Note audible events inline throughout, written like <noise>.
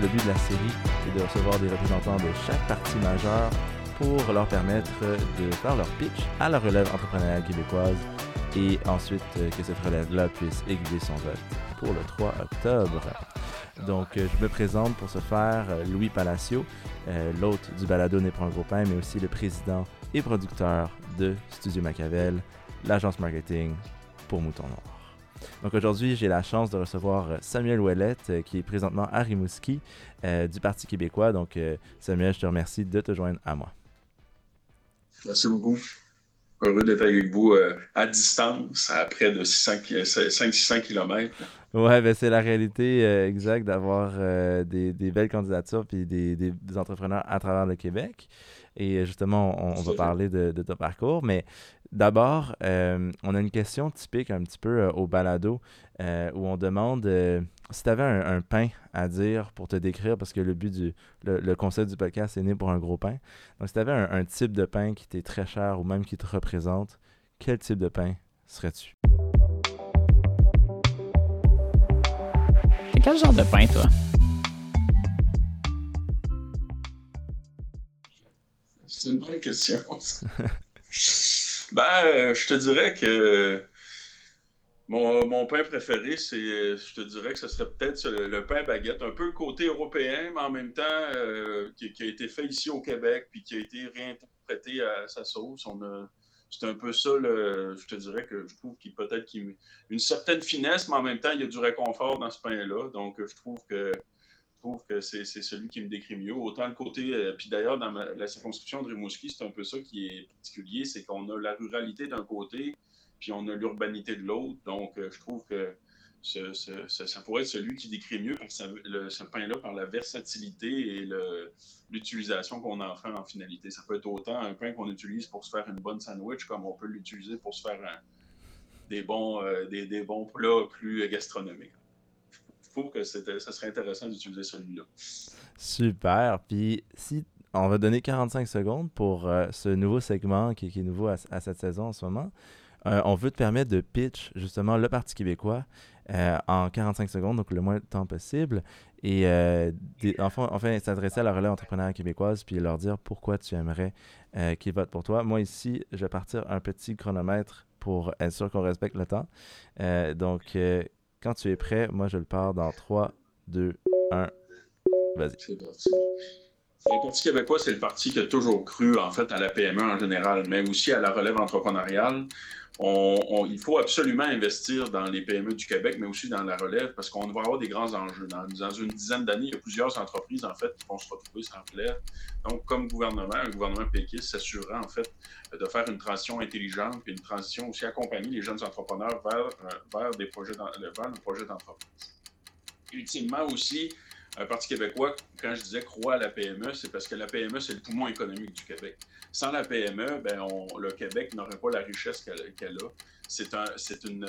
le but de la série est de recevoir des représentants de chaque partie majeure pour leur permettre de faire leur pitch à la relève entrepreneuriale québécoise et ensuite euh, que cette relève-là puisse aiguiller son vote pour le 3 octobre. Donc, euh, je me présente pour ce faire euh, Louis Palacio, l'hôte du balado Né pour un gros pain, mais aussi le président et producteur de Studio Machiavel, l'agence marketing pour Mouton Noir. Donc aujourd'hui, j'ai la chance de recevoir Samuel Ouellette, qui est présentement à Rimouski du Parti québécois. Donc Samuel, je te remercie de te joindre à moi. Merci beaucoup heureux d'être avec vous euh, à distance, à près de 500-600 km. Ouais, ben c'est la réalité euh, exacte d'avoir euh, des, belles candidatures puis des, des, entrepreneurs à travers le Québec. Et justement, on, va parler de, de, ton parcours. Mais d'abord, on a une question typique un petit peu au balado où on demande si tu avais un, pain à dire pour te décrire, parce que le but du le, concept du podcast est né pour un gros pain. Donc, si tu avais un, type de pain qui t'est très cher ou même qui te représente, quel type de pain serais-tu? Quel genre de pain, toi? C'est une bonne question. <laughs> <laughs> ben, euh, je te dirais que mon, pain préféré, c'est, je te dirais que ce serait peut-être le, pain baguette, un peu côté européen, mais en même temps euh, qui, a été fait ici au Québec, puis qui a été réinterprété à sa sauce. c'est un peu ça, je te dirais que je trouve qu'il peut-être qu'il une certaine finesse, mais en même temps, il y a du réconfort dans ce pain-là. Donc, je trouve que trouve que c'est, celui qui me décrit mieux. Autant le côté, euh, puis d'ailleurs, dans la circonscription de Rimouski, c'est un peu ça qui est particulier, c'est qu'on a la ruralité d'un côté, puis on a l'urbanité de l'autre. Donc, euh, je trouve que ça pourrait être celui qui décrit mieux ce pain-là par la versatilité et l'utilisation qu'on en fait en finalité. Ça peut être autant un pain qu'on utilise pour se faire une bonne sandwich comme on peut l'utiliser pour se faire euh, des, bons plats plus gastronomiques. Que ça serait intéressant d'utiliser celui-là. Super. Puis si on va donner 45 secondes pour euh, ce nouveau segment qui, est nouveau à, cette saison en ce moment. Euh, on veut te permettre de pitch justement le Parti québécois euh, en 45 secondes, donc le moins de temps possible. Et enfin, s'adresser à la relève entrepreneuriale québécoise puis leur dire pourquoi tu aimerais qu'ils votent pour toi. Moi, ici, je vais partir un petit chronomètre pour être sûr qu'on respecte le temps. donc, quand tu es prêt, moi, je le pars dans 3, 2, 1. Vas-y. Le Parti québécois, c'est le parti qui a toujours cru, en fait, à la PME en général, mais aussi à la relève entrepreneuriale il faut absolument investir dans les PME du Québec, mais aussi dans la relève, parce qu'on va avoir des grands enjeux. Dans, une dizaine d'années, il y a plusieurs entreprises, en fait, qui vont se retrouver sans plaire. Donc, comme gouvernement, un gouvernement péquiste s'assurera, en fait, de faire une transition intelligente, puis une transition aussi accompagner les jeunes entrepreneurs vers, euh, vers des projets d'entreprise. Ultimement aussi, un Parti québécois, quand je disais croit à la PME, c'est parce que la PME, c'est le poumon économique du Québec. Sans la PME, ben, le Québec n'aurait pas la richesse qu'elle a. C'est un, une,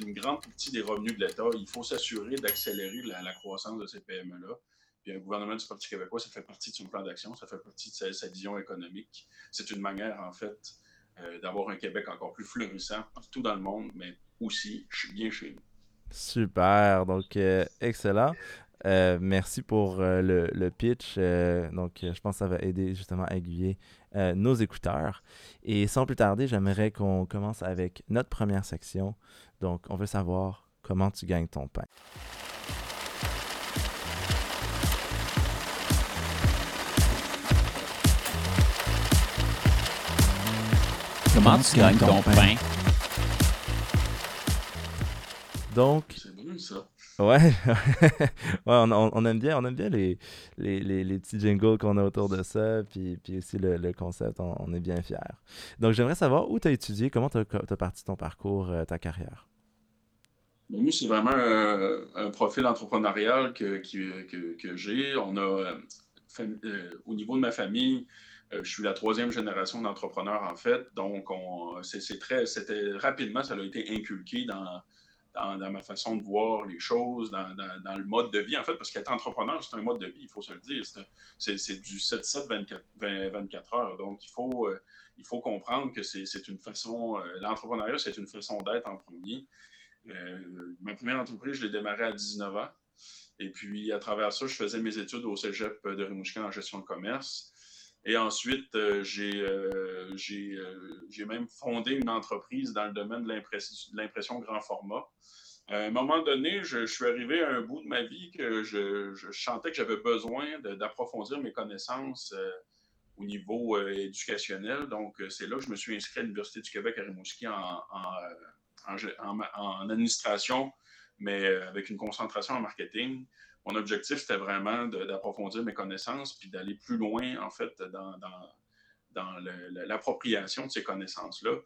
une, grande partie des revenus de l'État. Il faut s'assurer d'accélérer la, croissance de ces PME-là. Puis un gouvernement du Parti québécois, ça fait partie de son plan d'action, ça fait partie de sa, vision économique. C'est une manière, en fait, euh, d'avoir un Québec encore plus florissant partout dans le monde, mais aussi bien chez nous. Super, donc euh, excellent. Euh, merci pour euh, le, pitch. Euh, donc, je pense que ça va aider justement à aiguiller nos écouteurs. Et sans plus tarder, j'aimerais qu'on commence avec notre première section. Donc, on veut savoir comment tu gagnes ton pain. Comment tu gagnes ton pain? Donc, c'est ça. Ouais, <laughs> ouais on, on, aime bien, on aime bien les, les, les, petits jingles qu'on a autour de ça, puis, puis aussi le, le concept, on, est bien fiers. Donc j'aimerais savoir où tu as étudié, comment tu as, parti ton parcours, euh, ta carrière? Ben, moi, c'est vraiment un, profil entrepreneurial que, que, que, j'ai. On a, euh, au niveau de ma famille, euh, je suis la troisième génération d'entrepreneurs, en fait. Donc, c'est très, c'était rapidement, ça a été inculqué dans dans, ma façon de voir les choses, dans, le mode de vie, en fait, parce qu'être entrepreneur, c'est un mode de vie, il faut se le dire. C'est du 7-7, 24, 24 heures. Donc, il faut, euh, il faut comprendre que c'est une façon, euh, l'entrepreneuriat, c'est une façon d'être en premier. Euh, ma première entreprise, je l'ai démarrée à 19 ans. Et puis, à travers ça, je faisais mes études au cégep de Rimouski en gestion de commerce. Et ensuite, j'ai même fondé une entreprise dans le domaine de l'impression grand format. À un moment donné, je, suis arrivé à un bout de ma vie que je, je sentais que j'avais besoin d'approfondir mes connaissances euh, au niveau euh, éducationnel. Donc, euh, c'est là que je me suis inscrit à l'Université du Québec à Rimouski en, en, administration, mais avec une concentration en marketing. Mon objectif, c'était vraiment d'approfondir mes connaissances puis d'aller plus loin, en fait, dans, l'appropriation de ces connaissances-là.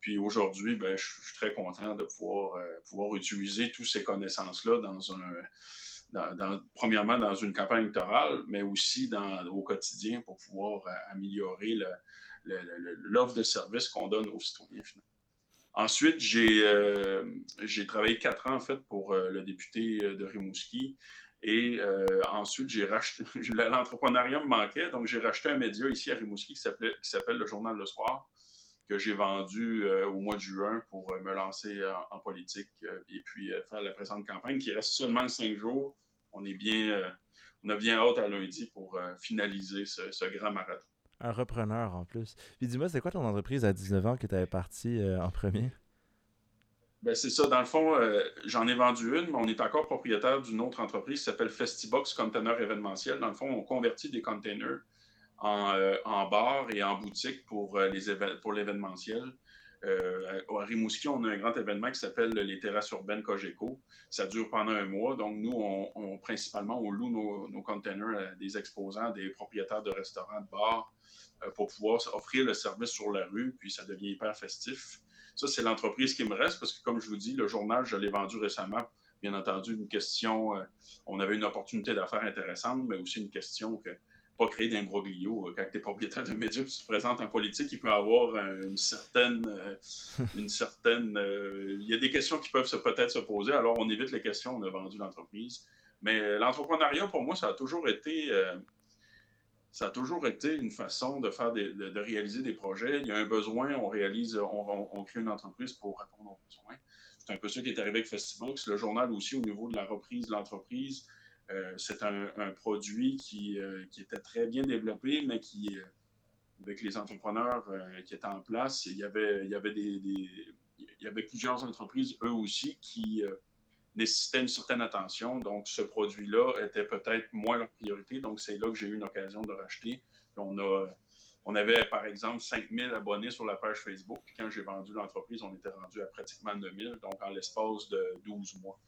Puis aujourd'hui, ben, je suis très content de pouvoir, euh, pouvoir utiliser toutes ces connaissances-là dans un, premièrement dans une campagne électorale, mais aussi au quotidien pour pouvoir euh, améliorer l'offre de services qu'on donne aux citoyens. Ensuite, euh, j'ai travaillé quatre ans en fait pour le député de Rimouski. Et ensuite, j'ai racheté. <laughs> L'entrepreneuriat me manquait, donc j'ai racheté un média ici à Rimouski qui s'appelle Le Journal Le Soir que j'ai vendu euh, au mois de juin pour euh, me lancer en, politique euh, et puis faire la présente campagne qui reste seulement cinq jours. On est bien, on a bien hâte à lundi pour finaliser ce, grand marathon. Un repreneur en plus. Puis dis-moi, c'est quoi ton entreprise à 19 ans que tu avais parti en premier? Ben, c'est ça. Dans le fond, j'en ai vendu une, mais on est encore propriétaire d'une autre entreprise qui s'appelle Festibox Container Événementiel. Dans le fond, on convertit des containers euh, en, bar et en boutique pour, euh, les pour l'événementiel. Euh, à Rimouski, on a un grand événement qui s'appelle les terrasses urbaines Cogeco. Ça dure pendant un mois. Donc, nous, on, principalement, on loue nos, nos, containers à des exposants, des propriétaires de restaurants, de bars, pour pouvoir offrir le service sur la rue. Puis, ça devient hyper festif. Ça, c'est l'entreprise qui me reste parce que, comme je vous dis, le journal, je l'ai vendu récemment. Bien entendu, une question, on avait une opportunité d'affaires intéressante, mais aussi une question que pas créer d'imbroglio. Quand tu es propriétaire d'un média tu te présentes en politique, il peut avoir une certaine. Euh, une certaine euh, il y a des questions qui peuvent peut-être se poser, alors on évite les questions, on a vendu l'entreprise. Mais euh, l'entrepreneuriat, pour moi, ça a toujours été. Ça a toujours été une façon de faire de, réaliser des projets. Il y a un besoin, on réalise, on, crée une entreprise pour répondre aux besoins. C'est un peu ça qui est arrivé avec Festibooks. Le journal aussi, au niveau de la reprise de l'entreprise, euh, c'est un, produit euh, qui, était très bien développé, mais qui, euh, avec les entrepreneurs qui étaient en place, il y avait, il y avait, des, il y avait plusieurs entreprises, eux aussi, qui nécessitaient une certaine attention. Donc, ce produit-là était peut-être moins leur priorité. Donc, c'est là que j'ai eu une occasion de racheter. On, a, on avait, par exemple, 5000 abonnés sur la page Facebook. Quand j'ai vendu l'entreprise, on était rendu à pratiquement 9000, donc en l'espace de 12 mois.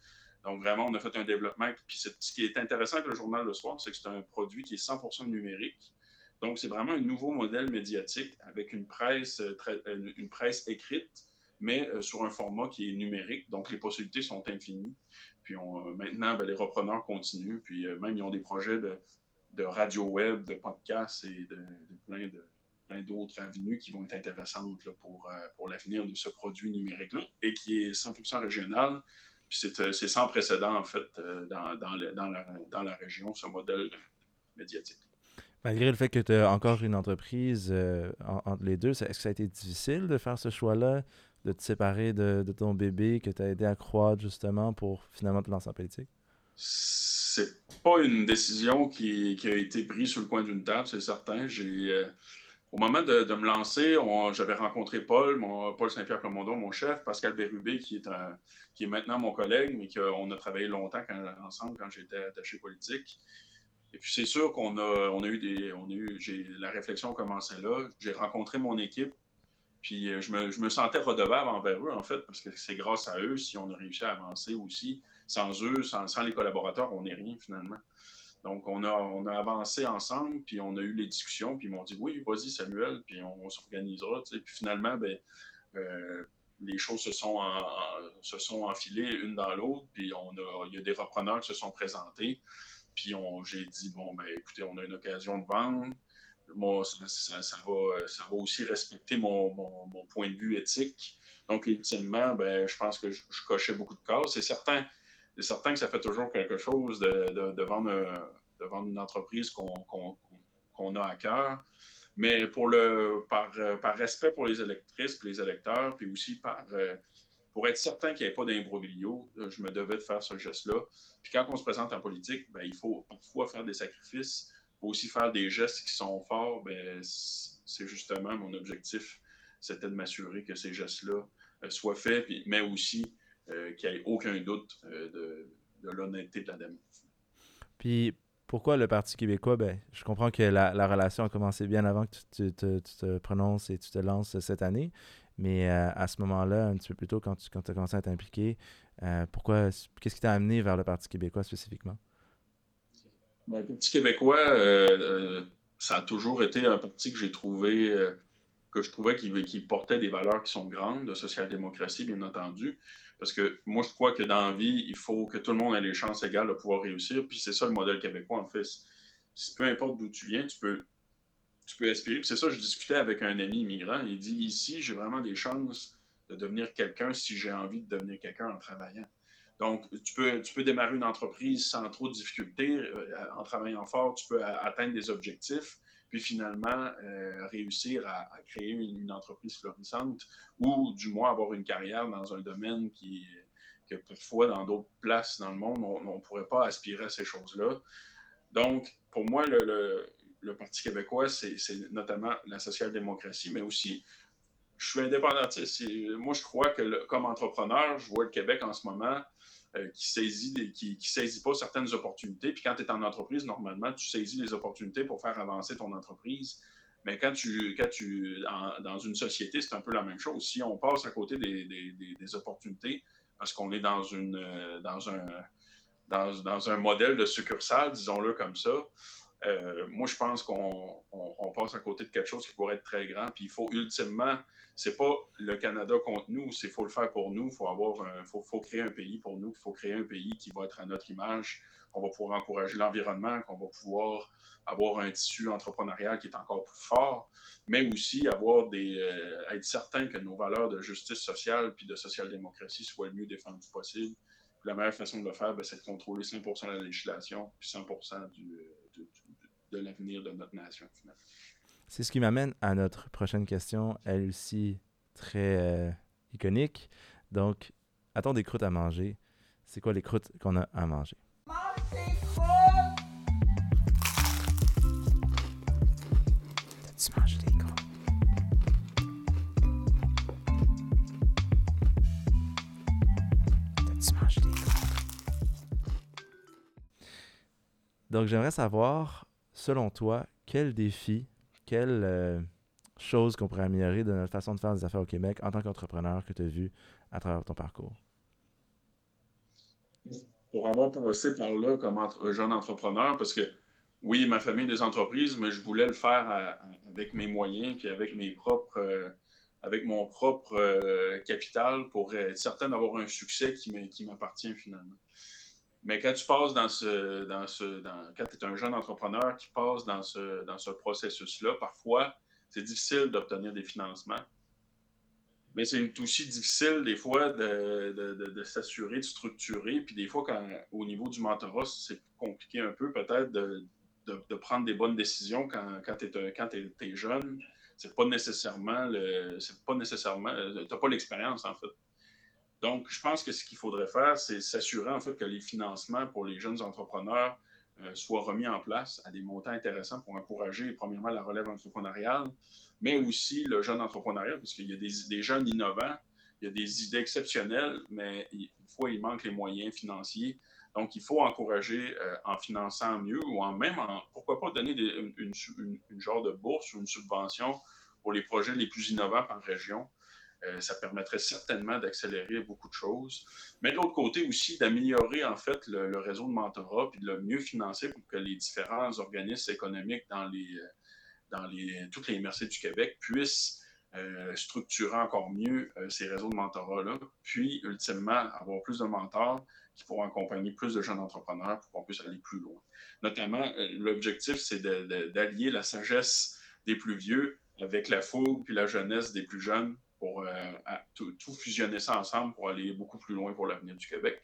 Donc, vraiment, on a fait un développement. Puis, ce qui est intéressant avec le journal le soir, c'est que c'est un produit qui est 100% numérique. Donc, c'est vraiment un nouveau modèle médiatique avec une presse, euh, euh, une presse écrite, mais euh, sur un format qui est numérique. Donc, les possibilités sont infinies. Puis, on, maintenant, ben, les repreneurs continuent. Puis, même, ils ont des projets de, radio web, de podcast et de, plein de plein d'autres avenues qui vont être intéressantes pour, pour l'avenir de ce produit numérique-là et qui est 100% régional, euh, c'est sans précédent, en fait, euh, dans, dans, la, région, ce modèle médiatique. Malgré le fait que tu as encore une entreprise euh, entre les deux, est-ce que ça a été difficile de faire ce choix-là, de te séparer de, ton bébé que tu as aidé à croître justement pour finalement te lancer en politique? C'est pas une décision qui, a été prise sur le coin d'une table, c'est certain. J'ai au moment de, me lancer, j'avais rencontré Paul, Paul Saint-Pierre Plamondon, mon chef, Pascal Bérubé, qui est, qui est maintenant mon collègue, mais qu'on a travaillé longtemps ensemble quand j'étais attaché politique. Et puis c'est sûr qu'on a, on a eu des. On a eu, la réflexion a commencé là. J'ai rencontré mon équipe, puis euh, je me, je me, sentais redevable envers eux, en fait, parce que c'est grâce à eux si on a réussi à avancer aussi. Sans eux, sans, sans les collaborateurs, on n'est rien finalement. Donc, on a, on a avancé ensemble, puis on a eu les discussions, puis ils m'ont dit Oui, vas-y, Samuel, puis on, s'organisera. Puis finalement, ben, euh, les choses se sont, se sont enfilées une dans l'autre, puis on a, il y a des repreneurs qui se sont présentés. Puis j'ai dit Bon, ben, écoutez, on a une occasion de vendre. Moi, ça, va, ça va aussi respecter mon, mon, point de vue éthique. Donc, ultimement, ben, je pense que je, cochais beaucoup de cases. C'est certain, certain que ça fait toujours quelque chose de, de, vendre, une entreprise qu'on a à cœur. Mais pour le, par, par respect pour les électrices et les électeurs, puis aussi par, pour être certain qu'il n'y ait pas d'imbroglio, je me devais de faire ce geste-là. Puis quand on se présente en politique, ben, il faut parfois faire des sacrifices, aussi faire des gestes qui sont forts. Ben, c'est justement mon objectif, c'était de m'assurer que ces gestes-là euh, soient faits, mais aussi euh, qu'il n'y ait aucun doute euh, de, l'honnêteté de la démocratie. Puis pourquoi le Parti québécois? Ben, je comprends que la, relation a commencé bien avant que tu, te prononces et tu te lances cette année. Mais à ce moment-là, un petit peu plus tôt, quand tu as commencé à t'impliquer, pourquoi qu'est-ce qui t'a amené vers le Parti québécois spécifiquement? Le Parti québécois, ça a toujours été un parti que j'ai trouvé que je trouvais qu'il portait des valeurs qui sont grandes, de social-démocratie, bien entendu. Parce que moi, je crois que dans la vie, il faut que tout le monde ait les chances égales de pouvoir réussir. Puis c'est ça le modèle québécois, en fait. Peu importe d'où tu viens, tu peux, tu peux aspirer. c'est ça, je discutais avec un ami immigrant. Il dit Ici, j'ai vraiment des chances de devenir quelqu'un si j'ai envie de devenir quelqu'un en travaillant. Donc, tu peux, tu peux démarrer une entreprise sans trop de difficultés. Euh, en travaillant fort, tu peux atteindre des objectifs puis finalement euh, réussir à, créer une, entreprise florissante ou du moins avoir une carrière dans un domaine qui, que parfois dans d'autres places dans le monde, on ne pourrait pas aspirer à ces choses-là. Donc, pour moi, le, le, Parti québécois, c'est notamment la social-démocratie, mais aussi, je suis indépendantiste. Moi, je crois que comme entrepreneur, je vois le Québec en ce moment euh, qui saisit qui, saisit pas certaines opportunités. Puis quand tu es en entreprise, normalement, tu saisis les opportunités pour faire avancer ton entreprise. Mais quand tu, quand tu dans une société, c'est un peu la même chose. Si on passe à côté des, opportunités, parce qu'on est dans, une, euh, dans, un, dans, un modèle de succursale, disons-le comme ça, euh, moi, je pense qu'on passe à côté de quelque chose qui pourrait être très grand. Puis il faut ultimement c'est pas le Canada contre nous, c'est faut le faire pour nous. Faut avoir, faut, créer un pays pour nous. Il faut créer un pays qui va être à notre image, qu'on va pouvoir encourager l'environnement, qu'on va pouvoir avoir un tissu entrepreneurial qui est encore plus fort, mais aussi avoir des, euh, être certain que nos valeurs de justice sociale puis de social-démocratie soient le mieux défendues possible. la meilleure façon de le faire, ben, c'est de contrôler 5 de la législation puis 100% du, de l'avenir de notre nation, finalement. C'est ce qui m'amène à notre prochaine question, elle aussi très euh, iconique. Donc, a-t-on des croûtes à manger? C'est quoi les croûtes qu'on a à manger? T'as-tu des croûtes? T'as-tu des croûtes? Donc, j'aimerais savoir, selon toi, quel défi quelle euh, chose qu'on pourrait améliorer de notre façon de faire des affaires au Québec en tant qu'entrepreneur que tu as vu à travers ton parcours? Pour avoir passé par là comme jeune entrepreneur, parce que oui, ma famille des entreprises, mais je voulais le faire avec mes moyens puis avec mes propres. Euh, avec mon propre euh, capital pour être certain d'avoir un succès qui m'appartient finalement. Mais quand tu passes dans ce, dans ce, quand tu es un jeune entrepreneur qui passe dans ce, dans ce processus-là, parfois, c'est difficile d'obtenir des financements. Mais c'est aussi difficile, des fois, de, de, de, s'assurer, de structurer. Puis des fois, quand, au niveau du mentorat, c'est compliqué un peu, peut-être, de, prendre des bonnes décisions quand, quand tu es, es, jeune. C'est pas nécessairement. C'est pas nécessairement. Tu n'as pas l'expérience, en fait. Donc, je pense que ce qu'il faudrait faire, c'est s'assurer en fait que les financements pour les jeunes entrepreneurs euh, soient remis en place à des montants intéressants pour encourager, premièrement, la relève entrepreneuriale, mais aussi le jeune entrepreneuriat, parce qu'il y a des, jeunes innovants, il y a des idées exceptionnelles, mais il, faut, il manque les moyens financiers. Donc, il faut encourager euh, en finançant mieux ou en même, pourquoi pas donner une, une, genre de bourse ou une subvention pour les projets les plus innovants par région. Euh, ça permettrait certainement d'accélérer beaucoup de choses. Mais de l'autre côté aussi, d'améliorer en fait le, réseau de mentorat puis de le mieux financer pour que les différents organismes économiques dans, les, euh, dans les, toutes les MRC du Québec puissent euh, structurer encore mieux ces réseaux de mentorat-là, puis ultimement avoir plus de mentors qui pourront accompagner plus de jeunes entrepreneurs pour qu'on puisse aller plus loin. Notamment, l'objectif, c'est d'allier la sagesse des plus vieux avec la fougue puis la jeunesse des plus jeunes pour tout, fusionner ça ensemble pour aller beaucoup plus loin pour l'avenir du Québec.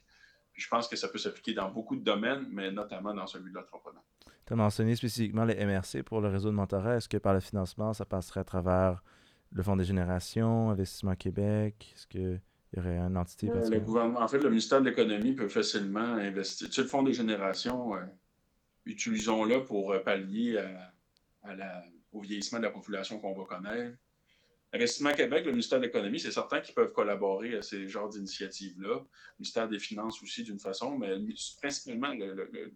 je pense que ça peut s'appliquer dans beaucoup de domaines, mais notamment dans celui de l'entrepreneuriat. Tu as mentionné spécifiquement les MRC pour le réseau de mentorat. Est-ce que par le financement, ça passerait à travers le Fonds des générations, Investissement Québec? Est-ce qu'il y aurait une entité euh, le gouvernement, En fait, le ministère de l'Économie peut facilement investir. Tu sais, le Fonds des générations, euh, utilisons-le pour euh, pallier au vieillissement de la population qu'on va connaître. Investissement Québec, le ministère de l'Économie, c'est certain qu'ils peuvent collaborer à ces genres d'initiatives-là. Le ministère des Finances aussi, d'une façon, mais principalement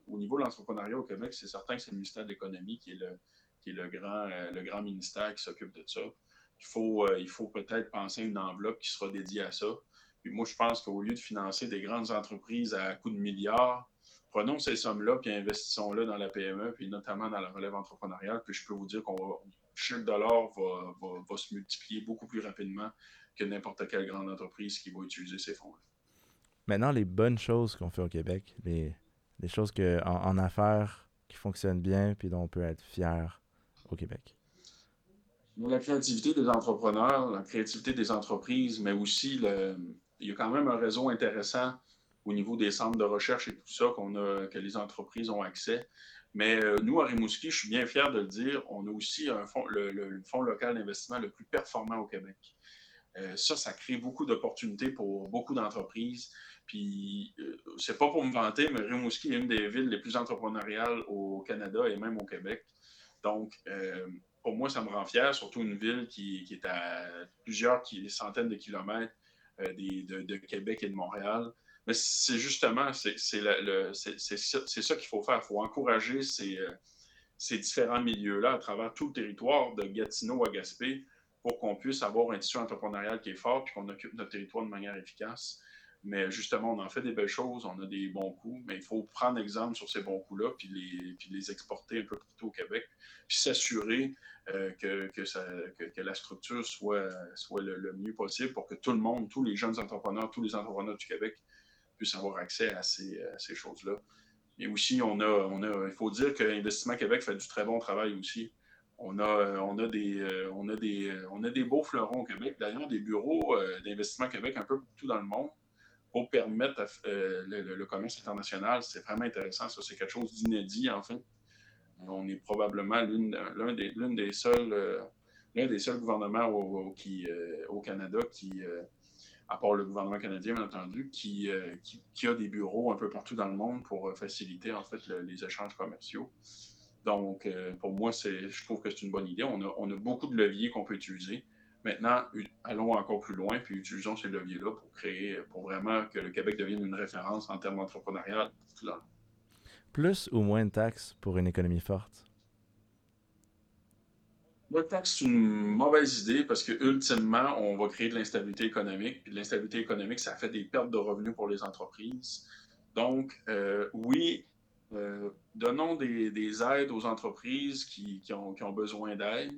au niveau de l'entrepreneuriat au Québec, c'est certain que c'est le ministère de l'Économie qui est le, le, grand, ministère qui s'occupe de ça il faut, euh, il faut peut-être penser à une enveloppe qui sera dédiée à ça. Puis moi, je pense qu'au lieu de financer des grandes entreprises à coût de milliards, prenons ces sommes-là puis investissons-les dans la PME, puis notamment dans la relève entrepreneuriale. Puis je peux vous dire qu'on chaque dollar va, se multiplier beaucoup plus rapidement que n'importe quelle grande entreprise qui va utiliser ces fonds-là. Maintenant, les bonnes choses qu'on fait au Québec, les, choses que, en affaires qui fonctionnent bien puis dont on peut être fier au Québec la créativité des entrepreneurs, la créativité des entreprises, mais aussi le, il y a quand même un réseau intéressant au niveau des centres de recherche et tout ça qu'on a, que les entreprises ont accès. Mais euh, nous, à Rimouski, je suis bien fier de le dire, on a aussi fonds, le, fonds local d'investissement le plus performant au Québec. Euh, ça, ça crée beaucoup d'opportunités pour beaucoup d'entreprises. Puis, euh, c'est pas pour me vanter, mais Rimouski est une des villes les plus entrepreneuriales au Canada et même au Québec. Donc, pour moi, ça me rend fier, surtout une ville qui, est à plusieurs centaines de kilomètres euh, de, Québec et de Montréal. Mais c'est justement, c'est ça qu'il faut faire. Il faut encourager euh, ces, différents milieux-là à travers tout le territoire, de Gatineau à Gaspé, pour qu'on puisse avoir un tissu entrepreneurial qui est fort et qu'on occupe notre territoire de manière efficace. Mais justement, on en fait des belles choses, on a des bons coups, mais il faut prendre exemple sur ces bons coups-là, puis les, puis les exporter un peu partout au Québec, puis s'assurer euh, que, que, la structure soit, soit le, mieux possible pour que tout le monde, tous les jeunes entrepreneurs, tous les entrepreneurs du Québec puissent avoir accès à ces, ces choses-là. Mais aussi, on a, on a, il faut dire que Investissement Québec fait du très bon travail aussi. On a, on a, des, on a, des, on a des beaux fleurons au Québec. D'ailleurs, des bureaux euh, d'Investissement Québec un peu partout dans le monde pour permettre euh, le, commerce international. C'est vraiment intéressant. Ça, c'est quelque chose d'inédit, en fait. On est probablement l'un des, des, seuls, euh, des seuls gouvernements euh, au Canada qui, à part le gouvernement canadien, bien entendu, qui, qui, a des bureaux un peu partout dans le monde pour faciliter, en fait, les échanges commerciaux. Donc, pour moi, je trouve que c'est une bonne idée. On a, on a beaucoup de leviers qu'on peut utiliser. Maintenant, allons encore plus loin, puis utilisons ces leviers-là pour créer, pour vraiment que le Québec devienne une référence en termes entrepreneurial. Plus ou moins de taxes pour une économie forte? La taxe, c'est une mauvaise idée parce que ultimement, on va créer de l'instabilité économique. Puis l'instabilité économique, ça fait des pertes de revenus pour les entreprises. Donc, euh, oui, euh, donnons des, aides aux entreprises qui ont besoin d'aide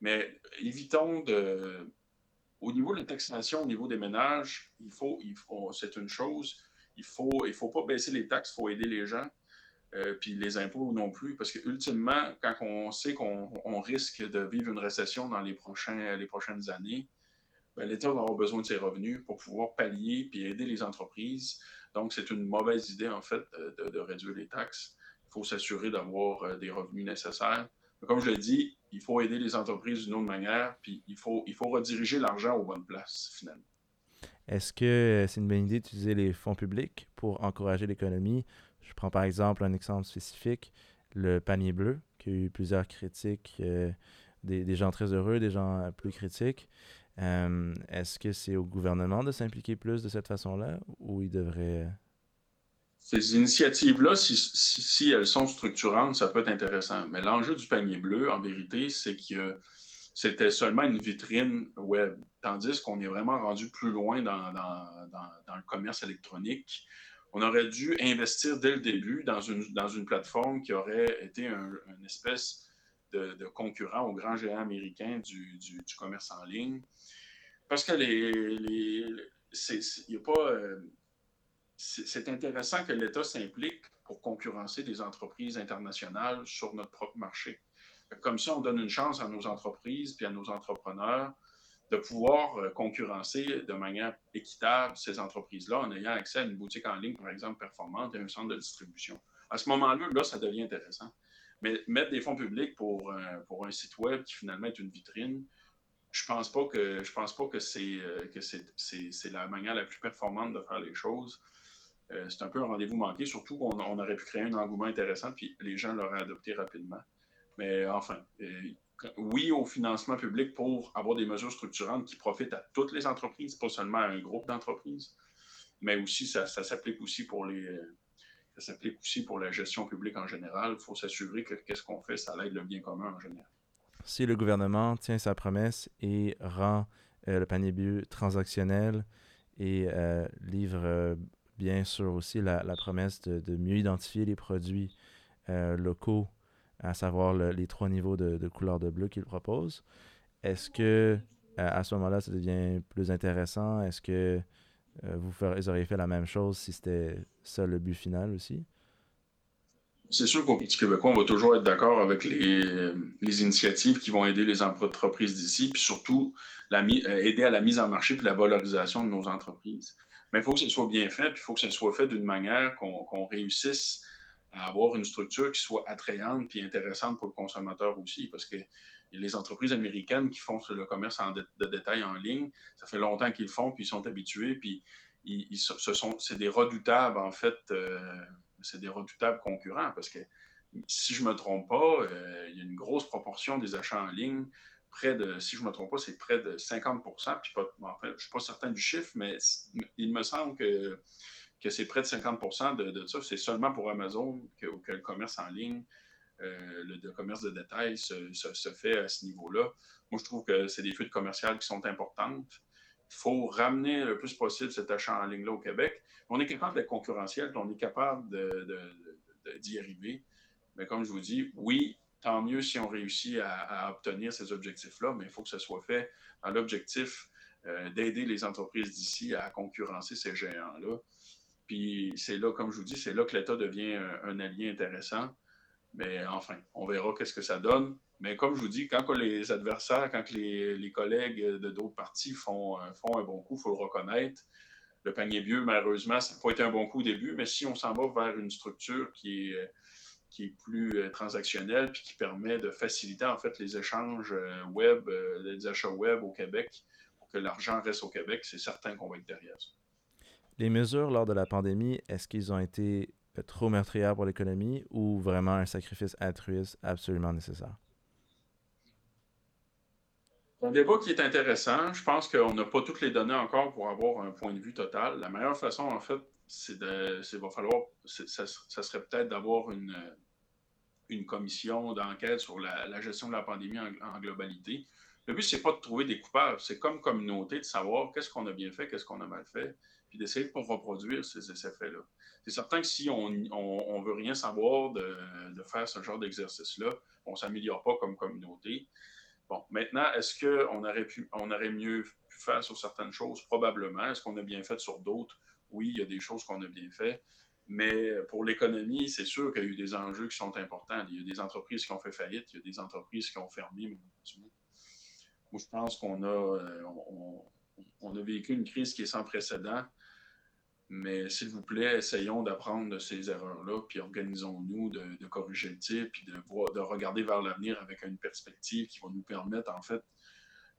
mais évitons de. Au niveau de la taxation, au niveau des ménages, il faut, il faut c'est une chose. Il ne faut, il faut pas baisser les taxes, il faut aider les gens. Euh, puis les impôts non plus, parce que ultimement, quand on sait qu'on risque de vivre une récession dans les, prochains, les prochaines années, ben, l'État va avoir besoin de ses revenus pour pouvoir pallier puis aider les entreprises. Donc, c'est une mauvaise idée, en fait, de, de réduire les taxes. Il faut s'assurer d'avoir euh, des revenus nécessaires comme je l'ai dit, il faut aider les entreprises d'une autre manière, puis il faut, il faut rediriger l'argent aux bonnes places, finalement. Est-ce que c'est une bonne idée d'utiliser les fonds publics pour encourager l'économie? Je prends par exemple un exemple spécifique, le panier bleu, qui a eu plusieurs critiques, euh, des, gens très heureux, des gens plus critiques. Euh, est-ce que c'est au gouvernement de s'impliquer plus de cette façon-là ou il devrait ces initiatives-là, si, elles sont structurantes, ça peut être intéressant. Mais l'enjeu du panier bleu, en vérité, c'est que c'était seulement une vitrine web, tandis qu'on est vraiment rendu plus loin dans, le commerce électronique. On aurait dû investir dès le début dans une, dans une plateforme qui aurait été un, une espèce de, concurrent au grand géant américain du, commerce en ligne. Parce que les, les, a pas. Euh, c'est intéressant que l'État s'implique pour concurrencer des entreprises internationales sur notre propre marché. Comme ça, on donne une chance à nos entreprises et à nos entrepreneurs de pouvoir concurrencer de manière équitable ces entreprises-là en ayant accès à une boutique en ligne, par exemple, performante et un centre de distribution. À ce moment-là, là, ça devient intéressant. Mais mettre des fonds publics pour, pour un site web qui finalement est une vitrine, je pense pense pas que c'est que c'est la manière la plus performante de faire les choses. c'est un peu un rendez-vous manqué, surtout qu'on on aurait pu créer un engouement intéressant, puis les gens l'auraient adopté rapidement. Mais enfin, oui au financement public pour avoir des mesures structurantes qui profitent à toutes les entreprises, pas seulement à un groupe d'entreprises, mais aussi ça, s'applique aussi pour les ça s'applique aussi pour la gestion publique en général. Il faut s'assurer que qu'est-ce qu'on fait, ça aide le bien commun en général. Si le gouvernement tient sa promesse et rend euh, le panier bio transactionnel et euh, livre euh, bien sûr aussi la, promesse de, mieux identifier les produits locaux à savoir les trois niveaux de, couleur de bleu qu'il propose. Est-ce que à ce moment-là, ça devient plus intéressant? Est-ce que euh, vous, auriez fait la même chose si c'était ça le but final aussi? C'est sûr qu'au Petit québécois, on va toujours être d'accord avec les, initiatives qui vont aider les entreprises d'ici, puis surtout euh, aider à la mise en marché et la valorisation de nos entreprises. Mais il faut que ce soit bien fait, puis il faut que ce soit fait d'une manière qu'on réussisse à avoir une structure qui soit attrayante et intéressante pour le consommateur aussi, parce que les entreprises américaines qui font le commerce en de, détail en ligne, ça fait longtemps qu'ils le font, puis ils sont habitués, puis ils, ce sont, c'est des redoutables, en fait, euh, c'est des redoutables concurrents, parce que si je ne me trompe pas, euh, il y a une grosse proportion des achats en ligne, près de, si je ne me trompe pas, c'est près de 50 puis pas, je ne suis pas certain du chiffre, mais il me semble que que c'est près de 50 de, ça, c'est seulement pour Amazon que, le commerce en ligne, euh, le, commerce de détail se, fait à ce niveau-là. Moi, je trouve que c'est des fuites commerciales qui sont importantes. Il faut ramener le plus possible cet achat en ligne-là au Québec. On est capable d'être concurrentiel, on est capable d'y arriver. Mais comme je vous dis, oui, tant mieux si on réussit à, obtenir ces objectifs-là, mais il faut que ce soit fait dans l'objectif euh, d'aider les entreprises d'ici à concurrencer ces géants-là. Puis c'est là, comme je vous dis, c'est là que l'État devient un, allié intéressant. Mais enfin, on verra qu'est-ce que ça donne. Mais comme je vous dis, quand les adversaires, quand les, collègues de d'autres partis font, font un bon coup, il faut le reconnaître. Le panier vieux, malheureusement, ça peut être un bon coup au début, mais si on s'en va vers une structure qui est, qui est plus euh, transactionnelle puis qui permet de faciliter en fait les échanges euh, web, euh, les achats web au Québec pour que l'argent reste au Québec, c'est certain qu'on va être derrière ça. Les mesures lors de la pandémie, est-ce qu'ils ont été euh, trop meurtrières pour l'économie ou vraiment un sacrifice altruiste absolument nécessaire? Un débat qui est intéressant. Je pense qu'on n'a pas toutes les données encore pour avoir un point de vue total. La meilleure façon, en fait, c'est de, va falloir, ça, serait peut-être d'avoir une, commission d'enquête sur la, gestion de la pandémie en, globalité. Le but, c'est pas de trouver des coupables. C'est comme communauté de savoir qu'est-ce qu'on a bien fait, qu'est-ce qu'on a mal fait, puis d'essayer de reproduire ces effets-là. C'est certain que si on ne veut rien savoir de, faire ce genre d'exercice-là, on ne s'améliore pas comme communauté. Bon, maintenant, est-ce qu'on aurait, pu, on aurait mieux pu faire sur certaines choses? Probablement. Est-ce qu'on a bien fait sur d'autres? Oui, il y a des choses qu'on a bien fait. Mais pour l'économie, c'est sûr qu'il y a eu des enjeux qui sont importants. Il y a des entreprises qui ont fait faillite, il y a des entreprises qui ont fermé, Moi, je pense qu'on a, euh, on a vécu une crise qui est sans précédent. Mais s'il vous plaît, essayons d'apprendre de ces erreurs-là, puis organisons-nous de, corriger le tir, puis de, de regarder vers l'avenir avec une perspective qui va nous permettre, en fait,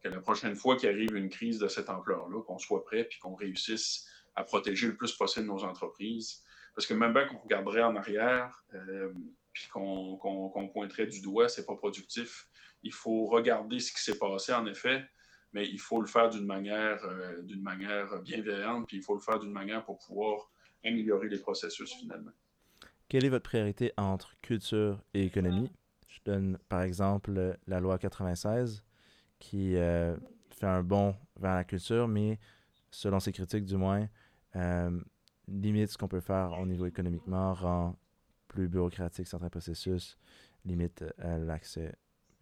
que la prochaine fois qu'il arrive une crise de cette ampleur-là, qu'on soit prêt, puis qu'on réussisse à protéger le plus possible nos entreprises. Parce que même bien qu'on regarderait en arrière, euh, puis qu'on pointerait du doigt, c'est pas productif. Il faut regarder ce qui s'est passé, en effet, mais il faut le faire d'une manière, euh, d'une manière bienveillante, puis il faut le faire d'une manière pour pouvoir améliorer les processus finalement. Quelle est votre priorité entre culture et économie? Je donne par exemple la loi 96 qui euh, fait un bond vers la culture, mais selon ses critiques du moins, euh, limite ce qu'on peut faire au niveau économiquement, rend plus bureaucratique certains processus, limite l'accès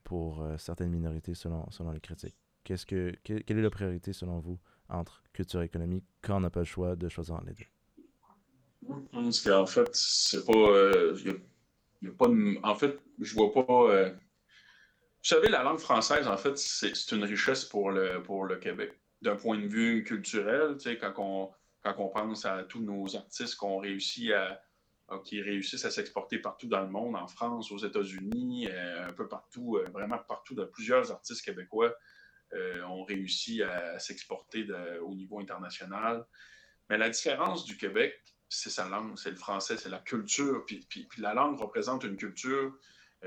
pour certaines minorités selon, selon les critiques. Que, quelle est la priorité selon vous entre culture et économie quand on n'a pas le choix de choisir les deux? Pense qu'en fait, c'est pas. Euh, pas en fait, je vois pas. Euh, savez, la langue française, en fait, c'est une richesse pour le, pour le Québec. D'un point de vue culturel, quand on, quand on pense à tous nos artistes réussit à, qui réussissent à s'exporter partout dans le monde, en France, aux États-Unis, euh, un peu partout, euh, vraiment partout, de plusieurs artistes québécois euh, ont réussi à s'exporter au niveau international. Mais la différence du Québec, c'est sa langue, c'est le français, c'est la culture. Puis, la langue représente une culture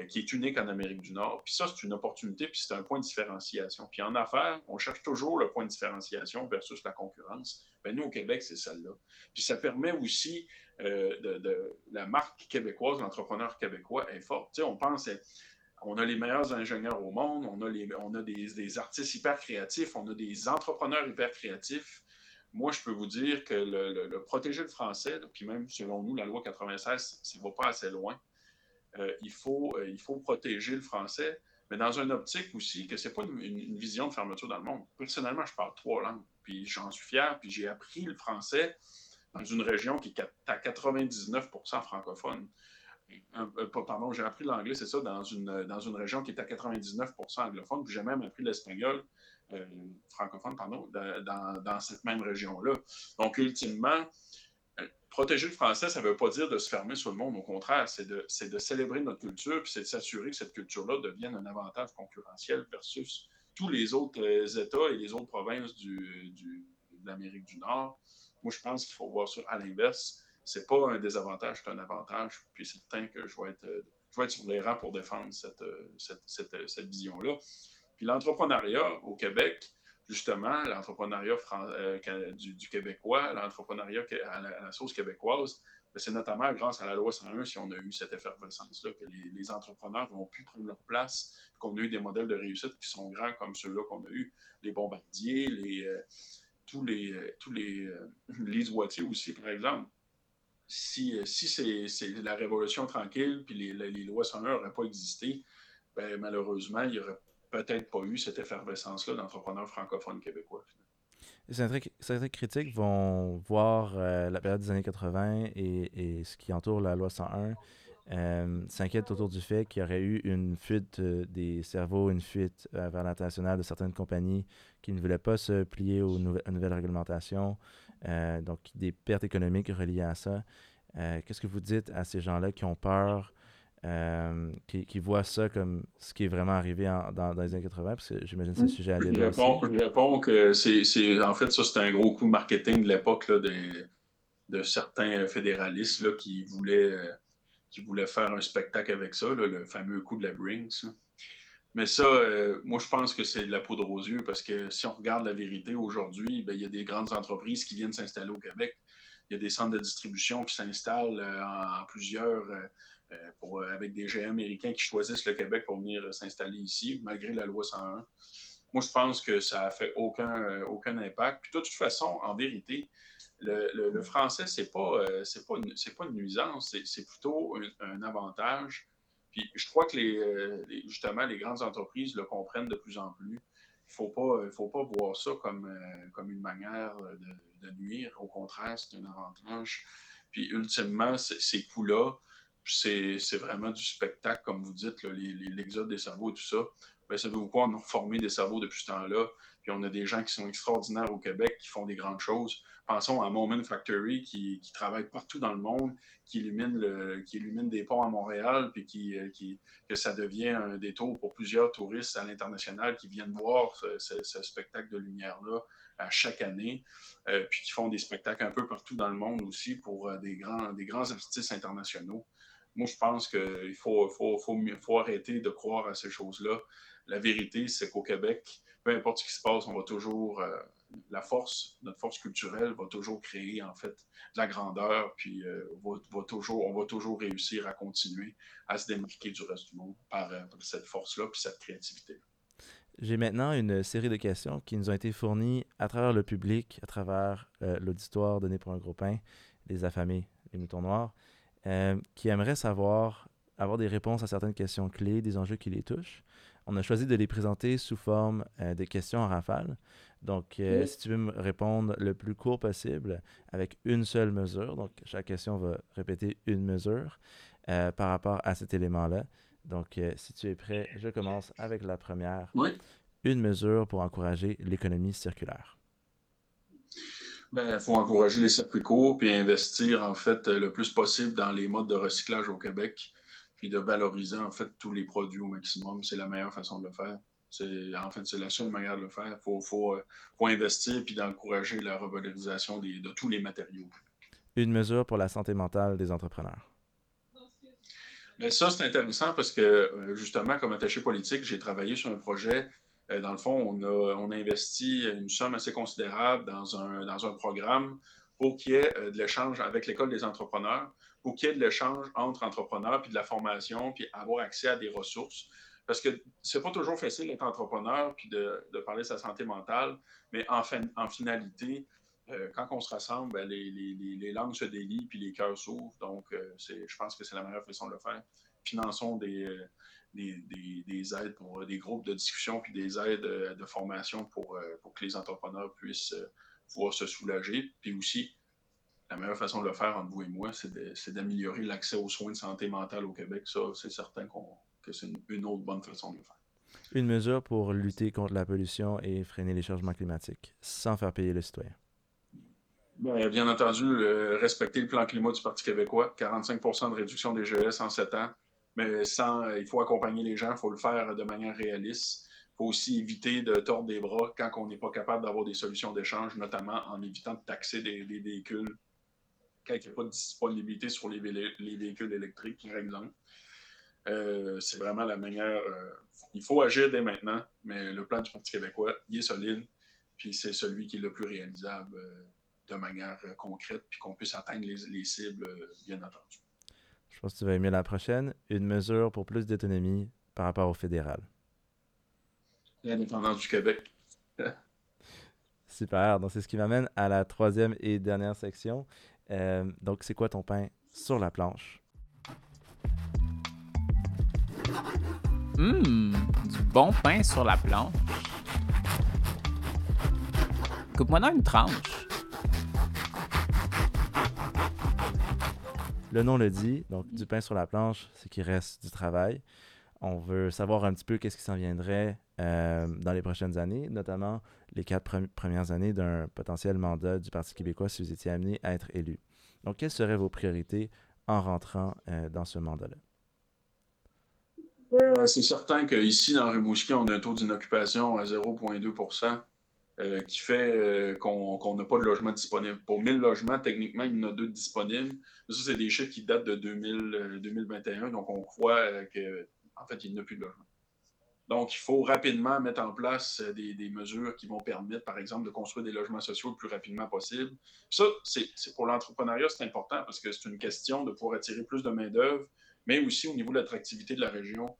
qui est unique en Amérique du Nord. Puis ça, c'est une opportunité, puis c'est un point de différenciation. Puis en affaires, on cherche toujours le point de différenciation versus la concurrence. Bien, nous, au Québec, c'est celle-là. Puis ça permet aussi euh, de, la marque québécoise, l'entrepreneur québécois est forte. on pense, on a les meilleurs ingénieurs au monde, on a, les, des, artistes hyper créatifs, on a des entrepreneurs hyper créatifs. Moi, je peux vous dire que le, protéger le français, puis même selon nous, la loi 96, ça ne va pas assez loin. Euh, il, faut, euh, il faut protéger le français, mais dans une optique aussi que ce n'est pas une, vision de fermeture dans le monde. Personnellement, je parle trois langues, puis j'en suis fier, puis j'ai appris le français dans une région qui est à 99% francophone. Euh, pardon, j'ai appris l'anglais, c'est ça, dans une, dans une région qui est à 99% anglophone, puis j'ai même appris l'espagnol euh, francophone, pardon, dans, cette même région-là. Donc, ultimement, euh, protéger le français, ça ne veut pas dire de se fermer sur le monde. Au contraire, c'est de, de, célébrer notre culture, puis c'est de s'assurer que cette culture-là devienne un avantage concurrentiel versus tous les autres États et les autres provinces du, du, de l'Amérique du Nord. Moi, je pense qu'il faut voir ça à l'inverse. C'est pas un désavantage, c'est un avantage. Puis c'est certain que je vais être, je vais être sur les rangs pour défendre cette, cette, cette, cette vision-là. Puis l'entrepreneuriat au Québec, justement, l'entrepreneuriat euh, du, québécois, l'entrepreneuriat à, la sauce québécoise, ben, c'est notamment grâce à la loi 101 si on a eu cette effervescence-là, que les, entrepreneurs vont pu prendre leur place, qu'on a eu des modèles de réussite qui sont grands comme ceux-là qu'on a eu, les bombardiers, les, euh, tous les, euh, tous les, euh, <laughs> les oitiers aussi, par exemple. Si, euh, si c'est la révolution tranquille puis les, les lois 101 n'auraient pas existé, ben, malheureusement, il n'y aurait peut-être pas eu cette effervescence-là d'entrepreneurs francophones québécois. Certains critiques vont voir la période des années 80 et, et, ce qui entoure la loi 101 euh, s'inquiète autour du fait qu'il y aurait eu une fuite euh, des cerveaux, une fuite euh, vers l'international de certaines compagnies qui ne voulaient pas se plier aux, nouvelles réglementations, donc des pertes économiques reliées à ça. Qu'est-ce que vous dites à ces gens-là qui ont peur, qui, voient ça comme ce qui est vraiment arrivé dans, les années 80, parce que j'imagine que c'est le sujet à je réponds, je réponds que c'est, en fait, ça, c'est un gros coup marketing de l'époque de, de certains fédéralistes là, qui voulaient qui voulait faire un spectacle avec ça, le fameux coup de la Brinks. Mais ça, euh, moi, je pense que c'est de la poudre aux yeux parce que si on regarde la vérité aujourd'hui, ben, il y a des grandes entreprises qui viennent s'installer au Québec. Il y a des centres de distribution qui s'installent euh, en, plusieurs, euh, avec des géants américains qui choisissent le Québec pour venir s'installer ici, malgré la loi 101. Moi, je pense que ça n'a fait aucun, impact. Puis de toute façon, en vérité, le, français, ce n'est pas, pas, une, pas une nuisance, c'est plutôt un, avantage. Puis je crois que euh, les, justement, les grandes entreprises le comprennent de plus en plus. Il ne faut pas, faut pas voir ça comme, euh, comme une manière de, nuire. Au contraire, c'est un avantage. Puis ultimement, ces coûts-là, c'est vraiment du spectacle, comme vous dites, l'exode des cerveaux et tout ça. Ben, savez-vous quoi? On a formé des cerveaux depuis ce temps-là. Puis on a des gens qui sont extraordinaires au Québec, qui font des grandes choses. Pensons à Moment Factory, qui, travaille partout dans le monde, qui illumine, qui illumine des ponts à Montréal, puis qui, euh, que ça devient un détour pour plusieurs touristes à l'international qui viennent voir ce, ce, spectacle de lumière-là à chaque année, euh, puis qui font des spectacles un peu partout dans le monde aussi pour euh, des, grands, des grands artistes internationaux. Moi, je pense qu'il faut, faut, faut, faut arrêter de croire à ces choses-là. La vérité, c'est qu'au Québec, peu importe ce qui se passe, on va toujours la force, notre force culturelle va toujours créer en fait de la grandeur, puis euh, va, toujours, on va toujours réussir à continuer à se démarquer du reste du monde par, euh, cette force-là, puis cette créativité. J'ai maintenant une série de questions qui nous ont été fournies à travers le public, à travers euh, l'auditoire donné pour un gros pain, les affamés, les moutons noirs, qui aimeraient savoir, avoir des réponses à certaines questions clés, des enjeux qui les touchent. On a choisi de les présenter sous forme de questions en rafale. Donc, euh, si tu veux me répondre le plus court possible avec une seule mesure, donc chaque question va répéter une mesure euh, par rapport à cet élément-là. Donc, euh, si tu es prêt, je commence avec la première. Oui. Une mesure pour encourager l'économie circulaire. Ben, il faut encourager les circuits courts puis investir en fait le plus possible dans les modes de recyclage au Québec, puis de valoriser en fait tous les produits au maximum. C'est la meilleure façon de le faire. C'est, en fait, c'est la seule manière de le faire. Il faut, faut, euh, faut, investir puis d'encourager la revalorisation des, de tous les matériaux. Une mesure pour la santé mentale des entrepreneurs. Mais ça, c'est intéressant parce que, euh, justement, comme attaché politique, j'ai travaillé sur un projet. Euh, dans le fond, on a, on a investi une somme assez considérable dans un, dans un programme pour qu'il y ait de l'échange avec l'École des entrepreneurs, pour qu'il y ait de l'échange entre entrepreneurs, puis de la formation, puis avoir accès à des ressources. Parce que c'est pas toujours facile d'être entrepreneur puis de, parler de sa santé mentale, mais en, fin, en finalité, euh, quand on se rassemble, ben, les, langues se délient puis les cœurs s'ouvrent. Donc, euh, je pense que c'est la meilleure façon de le faire. Finançons des, euh, des, aides pour des groupes de discussion puis des aides de formation pour, pour que les entrepreneurs puissent pouvoir se soulager. Puis aussi, la meilleure façon de le faire entre vous et moi, c'est d'améliorer l'accès aux soins de santé mentale au Québec. Ça, c'est certain qu'on que c'est une, autre bonne façon de le faire. Une mesure pour lutter contre la pollution et freiner les changements climatiques, sans faire payer le citoyen. Bien, bien entendu, respecter le plan climat du Parti québécois, 45% de réduction des GES en 7 ans, mais sans, il faut accompagner les gens, il faut le faire de manière réaliste. Il faut aussi éviter de tordre des bras quand on n'est pas capable d'avoir des solutions d'échange, notamment en évitant de taxer des, véhicules quand il n'y a pas de disponibilité sur les, les véhicules électriques, par exemple. Euh, c'est vraiment la manière. Euh, il faut agir dès maintenant, mais le plan du Parti québécois, il est solide, puis c'est celui qui est le plus réalisable euh, de manière concrète, puis qu'on puisse atteindre les, cibles, bien entendu. Je pense que tu vas aimer la prochaine. Une mesure pour plus d'autonomie par rapport au fédéral. L'indépendance du Québec. <laughs> Super. Donc, c'est ce qui m'amène à la troisième et dernière section. Donc, c'est quoi ton pain sur la planche? Hum, du bon pain sur la planche. Coupe-moi dans une tranche. Le nom le dit, donc du pain sur la planche, c'est qu'il reste du travail. On veut savoir un petit peu qu'est-ce qui s'en viendrait euh, dans les prochaines années, notamment les quatre premières années d'un potentiel mandat du Parti québécois si vous étiez amené à être élu. Donc, quelles seraient vos priorités en rentrant euh, dans ce mandat-là? c'est certain qu'ici, dans Rimouski, on a un taux d'inoccupation à 0,2% euh, qui fait euh, qu'on n'a pas de logement disponible. Pour 1000 logements, techniquement, il y en a deux disponibles. ça, c'est des chiffres qui datent de 2021, euh, donc on croit qu'en fait, il n'y a plus de logement. Donc, il faut rapidement mettre en place des, des, mesures qui vont permettre, par exemple, de construire des logements sociaux le plus rapidement possible. Ça, c'est pour l'entrepreneuriat, c'est important parce que c'est une question de pouvoir attirer plus de main-d'œuvre, mais aussi au niveau de l'attractivité de la région.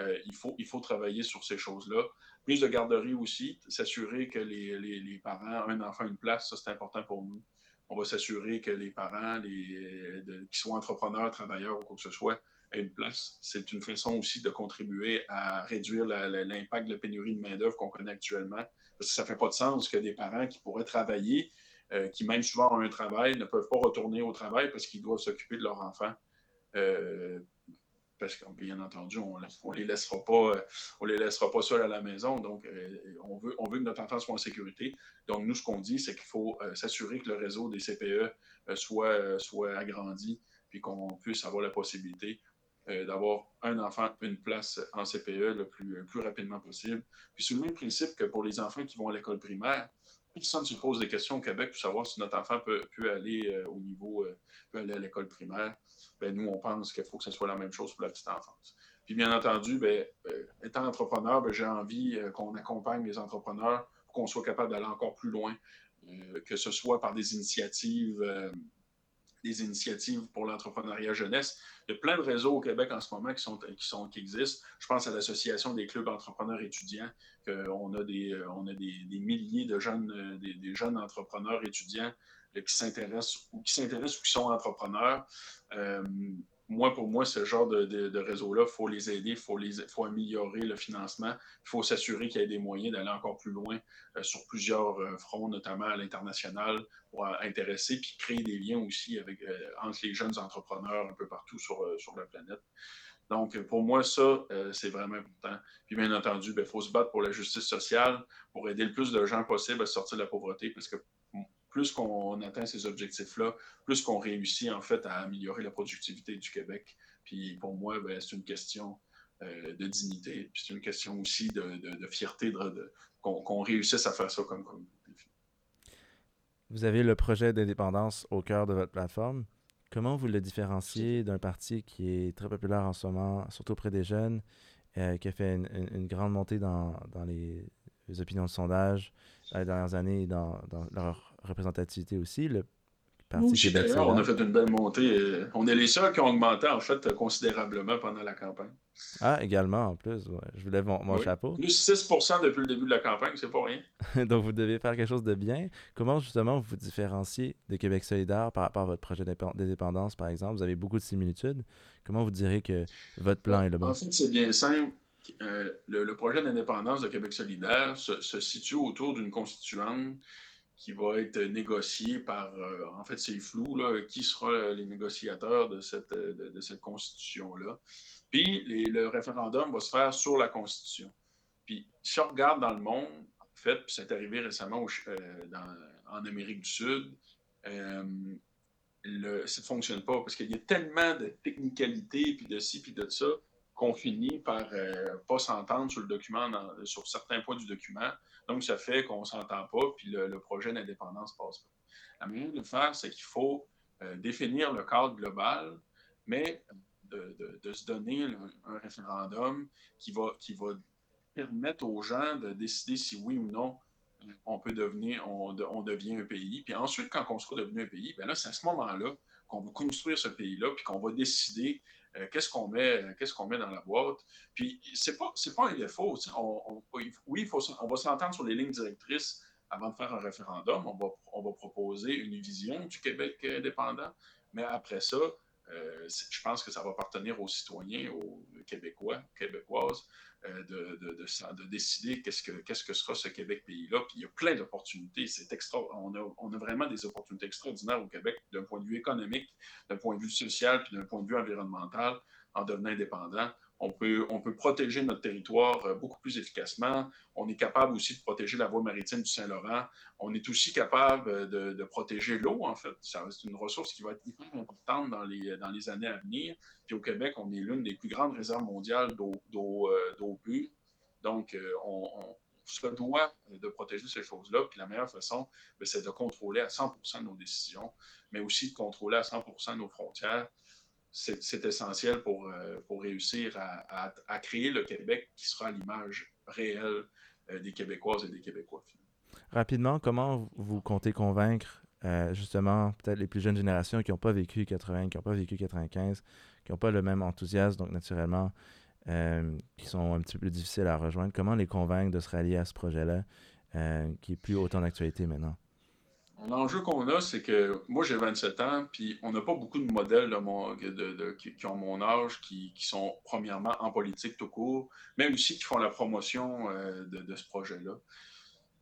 Euh, il, faut, il faut travailler sur ces choses-là. Plus de garderie aussi, s'assurer que les, les, les, un enfant, une place, ça c'est important pour nous. On va s'assurer que les parents, les, de, qui sont entrepreneurs, travailleurs ou quoi que ce soit, une place. C'est une façon aussi de contribuer à réduire l'impact de la pénurie de main-d'œuvre qu'on connaît actuellement. Parce que ça ne fait pas de sens que des parents qui pourraient travailler, euh, qui même souvent ont un travail, ne peuvent pas retourner au travail parce qu'ils doivent s'occuper de leur enfant. Euh, parce que bien entendu, on ne les laissera pas, euh, les laissera pas seuls à la maison. Donc, on, veut, que notre enfant soit en sécurité. Donc, nous, ce qu'on dit, c'est qu'il faut s'assurer que le réseau des CPE soit, soit agrandi, puis qu'on puisse avoir la possibilité d'avoir un enfant, une place en CPE le plus, plus rapidement possible. Puis, sur le même principe que pour les enfants qui vont à l'école primaire, personne se pose des questions au Québec pour savoir si notre enfant peut, peut aller au niveau, peut aller à l'école primaire. Ben, nous, on pense qu'il faut que ce soit la même chose pour la petite enfance. Puis bien entendu, euh, étant entrepreneur, ben, j'ai envie euh, qu'on accompagne les entrepreneurs pour qu'on soit capable d'aller encore plus loin, euh, que ce soit par des initiatives, des initiatives pour l'entrepreneuriat jeunesse. Il y a plein de réseaux au Québec en ce moment qui, sont, qui, sont, qui existent. Je pense à l'Association des clubs entrepreneurs étudiants, qu'on a, des, on a des, des milliers de jeunes, des, des jeunes entrepreneurs étudiants qui s'intéressent ou qui s'intéressent ou qui sont entrepreneurs. Euh, moi, pour moi, ce genre de, réseau-là, il faut les aider, il faut, améliorer le financement, il faut s'assurer qu'il y ait des moyens d'aller encore plus loin euh, sur plusieurs euh, fronts, notamment à l'international, pour intéresser puis créer des liens aussi entre les jeunes entrepreneurs un peu partout sur, sur la planète. Donc, pour moi, ça, c'est vraiment important. Puis, bien entendu, il ben, faut se battre pour la justice sociale, pour aider le plus de gens possible à sortir de la pauvreté, parce que plus qu'on atteint ces objectifs-là, plus qu'on réussit, en fait, à améliorer la productivité du Québec. Puis, pour moi, ben, c'est une question euh, de dignité. Puis c'est une question aussi de, fierté de, qu'on réussisse à faire ça comme communauté. Vous avez le projet d'indépendance au cœur de votre plateforme. Comment vous le différenciez d'un parti qui est très populaire en ce moment, surtout auprès des jeunes, euh, qui a fait une, grande montée dans, les, opinions de sondage dans les dernières années et dans, dans leur représentativité aussi, le on a fait une belle montée. On est les seuls qui ont augmenté, en fait, considérablement pendant la campagne. Ah, également, en plus. Je vous lève mon, chapeau. Plus 6% depuis le début de la campagne, c'est pas rien. <laughs> Donc, vous devez faire quelque chose de bien. Comment, justement, vous vous différenciez de Québec solidaire par rapport à votre projet d'indépendance, par exemple? Vous avez beaucoup de similitudes. Comment vous direz que votre plan est le bon? En fait, c'est bien simple. Euh, le, projet d'indépendance de Québec solidaire se, se situe autour d'une constituante qui va être négocié par, euh, en fait, c'est flou, là, qui sera les négociateurs de cette, de, cette constitution-là. Puis, le référendum va se faire sur la constitution. Puis, si on regarde dans le monde, en fait, puis c'est arrivé récemment euh, en Amérique du Sud, euh, ça ne fonctionne pas parce qu'il y a tellement de technicalités, puis de ci, puis de ça, qu'on finit par ne pas s'entendre sur le document, sur certains points du document. Donc, ça fait qu'on ne s'entend pas, puis le, projet d'indépendance passe pas. La manière de le faire, c'est qu'il faut euh, définir le cadre global, mais de, se donner un, référendum qui va, qui va permettre aux gens de décider si oui ou non on peut devenir, on, devient un pays. Puis ensuite, quand on sera devenu un pays, bien là, c'est à ce moment-là qu'on va construire ce pays-là, puis qu'on va décider euh, qu'est-ce qu'on met, qu'est-ce qu'on met dans la boîte? Puis c'est pas, c'est pas un défaut. oui, faut, on va s'entendre sur les lignes directrices avant de faire un référendum. On va, on va proposer une vision du Québec indépendant. Mais après ça, euh, je pense que ça va appartenir aux citoyens, aux Québécois, Québécoises, euh, de, de, de, décider qu'est-ce que, qu'est-ce que sera ce Québec-pays-là. Puis il y a plein d'opportunités. On, a, on a vraiment des opportunités extraordinaires au Québec d'un point de vue économique, d'un point de vue social, puis d'un point de vue environnemental en devenant indépendant on peut, protéger notre territoire euh, beaucoup plus efficacement. On est capable aussi de protéger la voie maritime du Saint-Laurent. On est aussi capable euh, de, protéger l'eau, en fait. C'est une ressource qui va être hyper importante dans les, dans les années à venir. Puis au Québec, on est l'une des plus grandes réserves mondiales d'eau euh, pure. Donc, on, se doit de protéger ces choses-là. Puis la meilleure façon, ben, c'est de contrôler à 100 nos décisions, mais aussi de contrôler à 100 nos frontières c'est essentiel pour, euh, réussir à, à, créer le Québec qui sera l'image réelle euh, des Québécoises et des Québécois. Rapidement, comment vous comptez convaincre euh, justement peut-être les plus jeunes générations qui n'ont pas vécu 80, qui n'ont pas vécu 95, qui n'ont pas le même enthousiasme, donc naturellement, qui sont un petit peu plus difficiles à rejoindre? Comment les convaincre de se rallier à ce projet-là qui est plus autant d'actualité maintenant? L'enjeu qu'on a, c'est que moi, j'ai 27 ans, puis on n'a pas beaucoup de modèles qui, ont mon âge, qui, sont premièrement en politique tout court, mais aussi qui font la promotion euh, de, ce projet-là.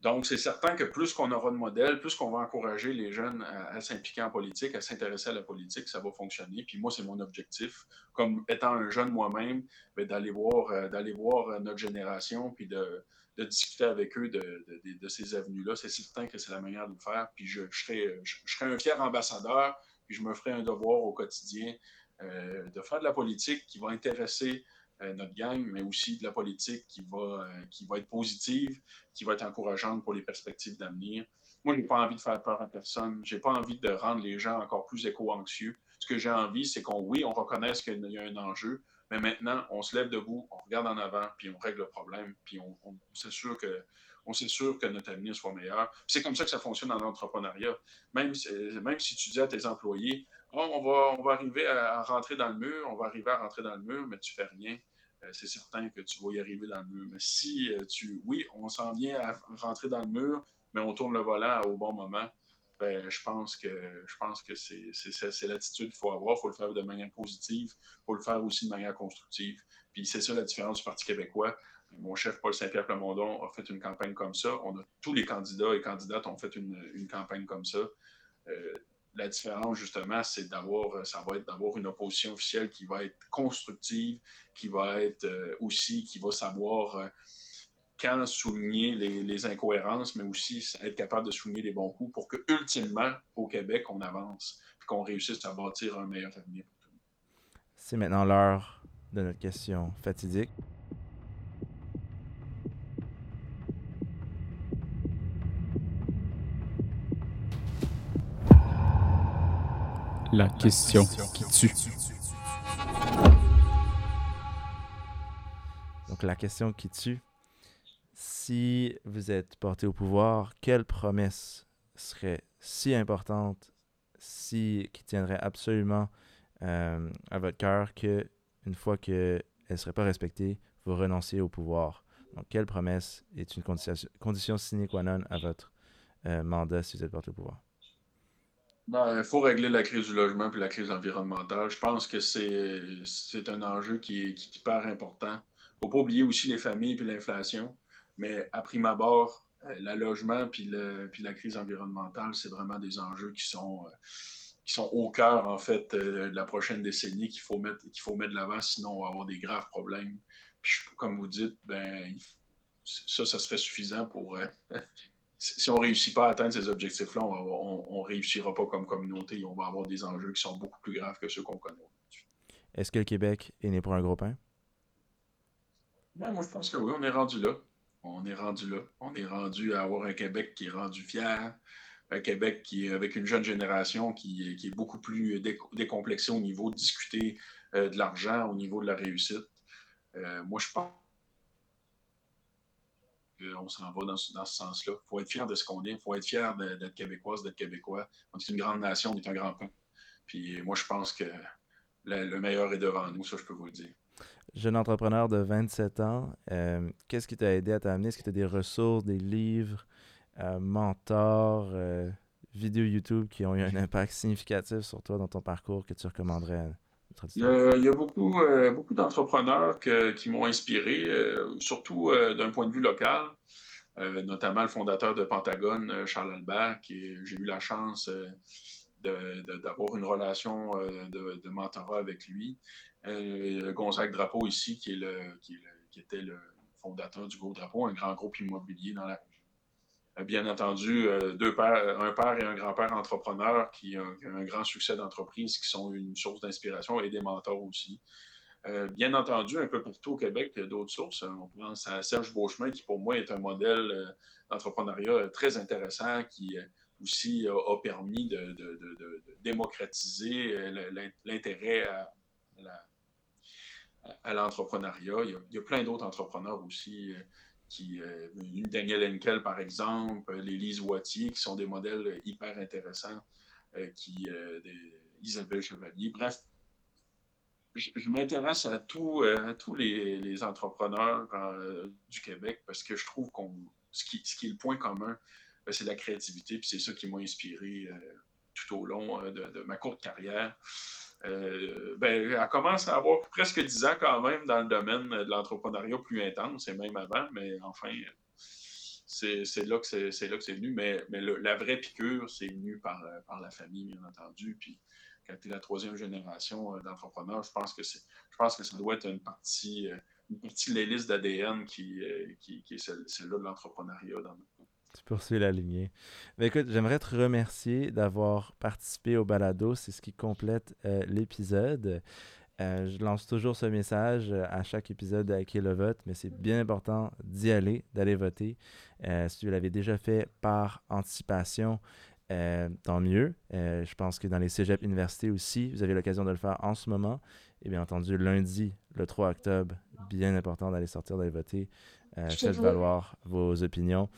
Donc, c'est certain que plus qu'on aura de modèles, plus qu'on va encourager les jeunes à, s'impliquer en politique, à s'intéresser à la politique, ça va fonctionner. Puis moi, c'est mon objectif, comme étant un jeune moi-même, ben, d'aller voir, euh, d'aller voir notre génération, puis de, de discuter avec eux de, ces avenues-là. C'est certain que c'est la manière de le faire. Puis je, je, serai, je, serai, un fier ambassadeur, puis je me ferai un devoir au quotidien euh, de faire de la politique qui va intéresser euh, notre gang, mais aussi de la politique qui va, euh, qui va être positive, qui va être encourageante pour les perspectives d'avenir. Moi, je n'ai pas envie de faire peur à personne. Je n'ai pas envie de rendre les gens encore plus éco-anxieux. Ce que j'ai envie, c'est qu'on, oui, on reconnaisse qu'il y a un enjeu, mais maintenant, on se lève debout, on regarde en avant, puis on règle le problème, puis on, s'assure que on que notre avenir soit meilleur. C'est comme ça que ça fonctionne dans l'entrepreneuriat. Même, même si tu dis à tes employés, oh, on, va, on va arriver à, rentrer dans le mur, on va arriver à rentrer dans le mur, mais tu fais rien, euh, c'est certain que tu vas y arriver dans le mur. Mais si euh, tu, oui, on s'en vient à rentrer dans le mur, mais on tourne le volant au bon moment, ben, je pense que c'est l'attitude qu'il faut avoir. Il faut le faire de manière positive, il faut le faire aussi de manière constructive. Puis c'est ça la différence du Parti québécois. Mon chef Paul Saint-Pierre Plamondon a fait une campagne comme ça. On a tous les candidats et candidates ont fait une, campagne comme ça. Euh, la différence, justement, c'est d'avoir, ça va être d'avoir une opposition officielle qui va être constructive, qui va être aussi, qui va savoir quand souligner les, incohérences, mais aussi être capable de souligner les bons coups pour que, ultimement, au Québec, on avance et qu'on réussisse à bâtir un meilleur avenir pour tout le monde. C'est maintenant l'heure de notre question fatidique. La question qui tue. Donc la question qui tue, si vous êtes porté au pouvoir, quelle promesse serait si importante, si qui tiendrait absolument euh, à votre cœur que une fois qu'elle ne serait pas respectée, vous renonciez au pouvoir. Donc, quelle promesse est une condition, condition sine qua non à votre euh, mandat si vous êtes porté au pouvoir? Ben, il faut régler la crise du logement et la crise environnementale. Je pense que c'est un enjeu qui est, qui, hyper important. Il ne faut pas oublier aussi les familles et l'inflation. Mais à prime abord, euh, le logement puis, le, puis la crise environnementale, c'est vraiment des enjeux qui sont, euh, qui sont au cœur, en fait, euh, de la prochaine décennie qu'il faut mettre, qu'il faut mettre de l'avant, sinon on va avoir des graves problèmes. Puis, comme vous dites, ben, ça, ça serait suffisant pour. <laughs> si on ne réussit pas à atteindre ces objectifs-là, on ne réussira pas comme communauté. On va avoir des enjeux qui sont beaucoup plus graves que ceux qu'on connaît aujourd'hui. Est-ce que le Québec est né pour un gros pain? Ben, moi, je pense que oui, on est rendu là on est rendu là. On est rendu à avoir un Québec qui est rendu fier, un Québec qui est avec une jeune génération qui, est beaucoup plus décomplexé au niveau de discuter euh, de l'argent, au niveau de la réussite. Euh, moi, je pense qu'on s'en va dans, ce sens-là. Il faut être fier de ce qu'on est. Il faut être fier d'être québécoise, d'être québécois. On est une grande nation, on est un grand peuple. Puis moi, je pense que le meilleur est devant nous, ça, je peux vous le dire jeune entrepreneur de 27 ans, euh, qu'est-ce qui t'a aidé à t'amener? Est-ce que tu as des ressources, des livres, euh, mentors, euh, vidéos YouTube qui ont eu un impact significatif sur toi dans ton parcours que tu recommanderais il y, a, beaucoup, beaucoup d'entrepreneurs qui m'ont inspiré, surtout d'un point de vue local, notamment le fondateur de Pentagone, Charles Albert, qui j'ai eu la chance d'avoir une relation de, mentorat avec lui. Euh, Gonzague Drapeau ici, qui, était le fondateur du Gros Drapeau, un grand groupe immobilier dans la région. Euh, bien entendu, euh, deux pères, un père et un grand-père entrepreneurs qui ont, un grand succès d'entreprise, qui sont une source d'inspiration et des mentors aussi. bien entendu, un peu partout au Québec, il y a d'autres sources. On pense à Serge Beauchemin, qui pour moi est un modèle d'entrepreneuriat très intéressant, qui aussi a, permis de, de démocratiser l'intérêt à la, à l'entrepreneuriat. Il, y a plein d'autres entrepreneurs aussi. Euh, qui, euh, Daniel Henkel, par exemple, les Lise Wattier, qui sont des modèles hyper intéressants, euh, qui, Isabelle Chevalier. Bref, je, m'intéresse à, tous les, entrepreneurs du Québec parce que je trouve qu'on ce qui, ce qui est le point commun, c'est la créativité, puis c'est ça qui m'a inspiré tout au long de, ma courte carrière. Euh, ben, elle commence à avoir presque 10 ans quand même dans le domaine de l'entrepreneuriat plus intense, et même avant, mais enfin, c'est là que c'est venu. Mais, mais la vraie piqûre, c'est venu par, par la famille, bien entendu. Puis quand tu es la troisième génération euh, d'entrepreneurs, je pense que je pense que ça doit être une partie, euh, une partie de l'hélice d'ADN qui, qui, est celle-là de l'entrepreneuriat dans tu poursuis la lignée. Mais écoute, j'aimerais te remercier d'avoir participé au balado. C'est ce qui complète euh, l'épisode. Euh, je lance toujours ce message euh, à chaque épisode de Hacker le vote, mais c'est bien important d'y aller, d'aller voter. si vous l'avez déjà fait par anticipation, tant mieux. je pense que dans les cégeps universités aussi, vous avez l'occasion de le faire en ce moment. Et bien entendu, lundi, le 3 octobre, bien important d'aller sortir, d'aller voter. faites valoir vos opinions.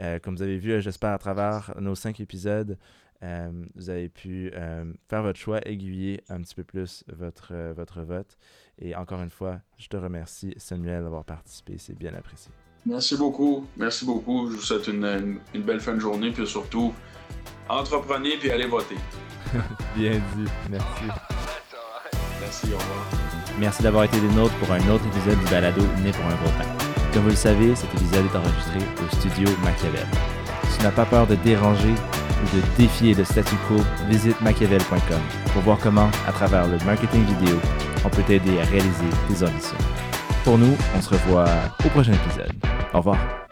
Euh, comme vous avez vu, j'espère à travers nos cinq épisodes, euh, vous avez pu euh, faire votre choix, aiguiller un petit peu plus votre, votre vote. Et encore une fois, je te remercie, Samuel, d'avoir participé. C'est bien apprécié. Merci beaucoup. Merci beaucoup. Je vous souhaite une, une, belle fin de journée. Puis surtout, entreprenez puis allez voter. <laughs> bien dit. Merci. Merci. Au revoir. Merci d'avoir été des nôtres pour un autre épisode du balado Né pour un gros pain. Comme vous le savez, cet épisode est enregistré au studio Machiavel. tu n'as pas peur de déranger ou de défier le statu quo, visite machiavel.com pour voir comment, à travers le marketing vidéo, on peut t'aider à réaliser tes ambitions. Pour nous, on se revoit au prochain épisode. Au revoir.